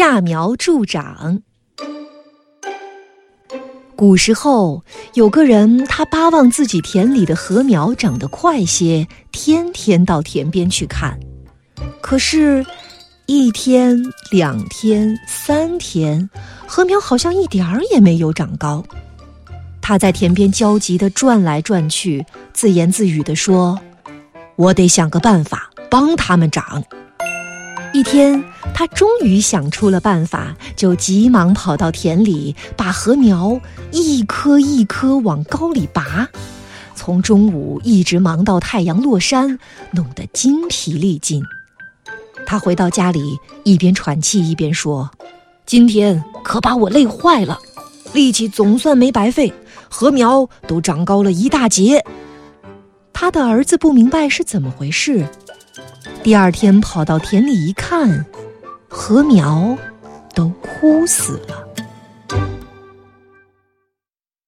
揠苗助长。古时候有个人，他巴望自己田里的禾苗长得快些，天天到田边去看。可是，一天、两天、三天，禾苗好像一点儿也没有长高。他在田边焦急地转来转去，自言自语地说：“我得想个办法帮他们长。”一天，他终于想出了办法，就急忙跑到田里，把禾苗一棵一棵往高里拔，从中午一直忙到太阳落山，弄得筋疲力尽。他回到家里，一边喘气一边说：“今天可把我累坏了，力气总算没白费，禾苗都长高了一大截。”他的儿子不明白是怎么回事。第二天跑到田里一看，禾苗都枯死了。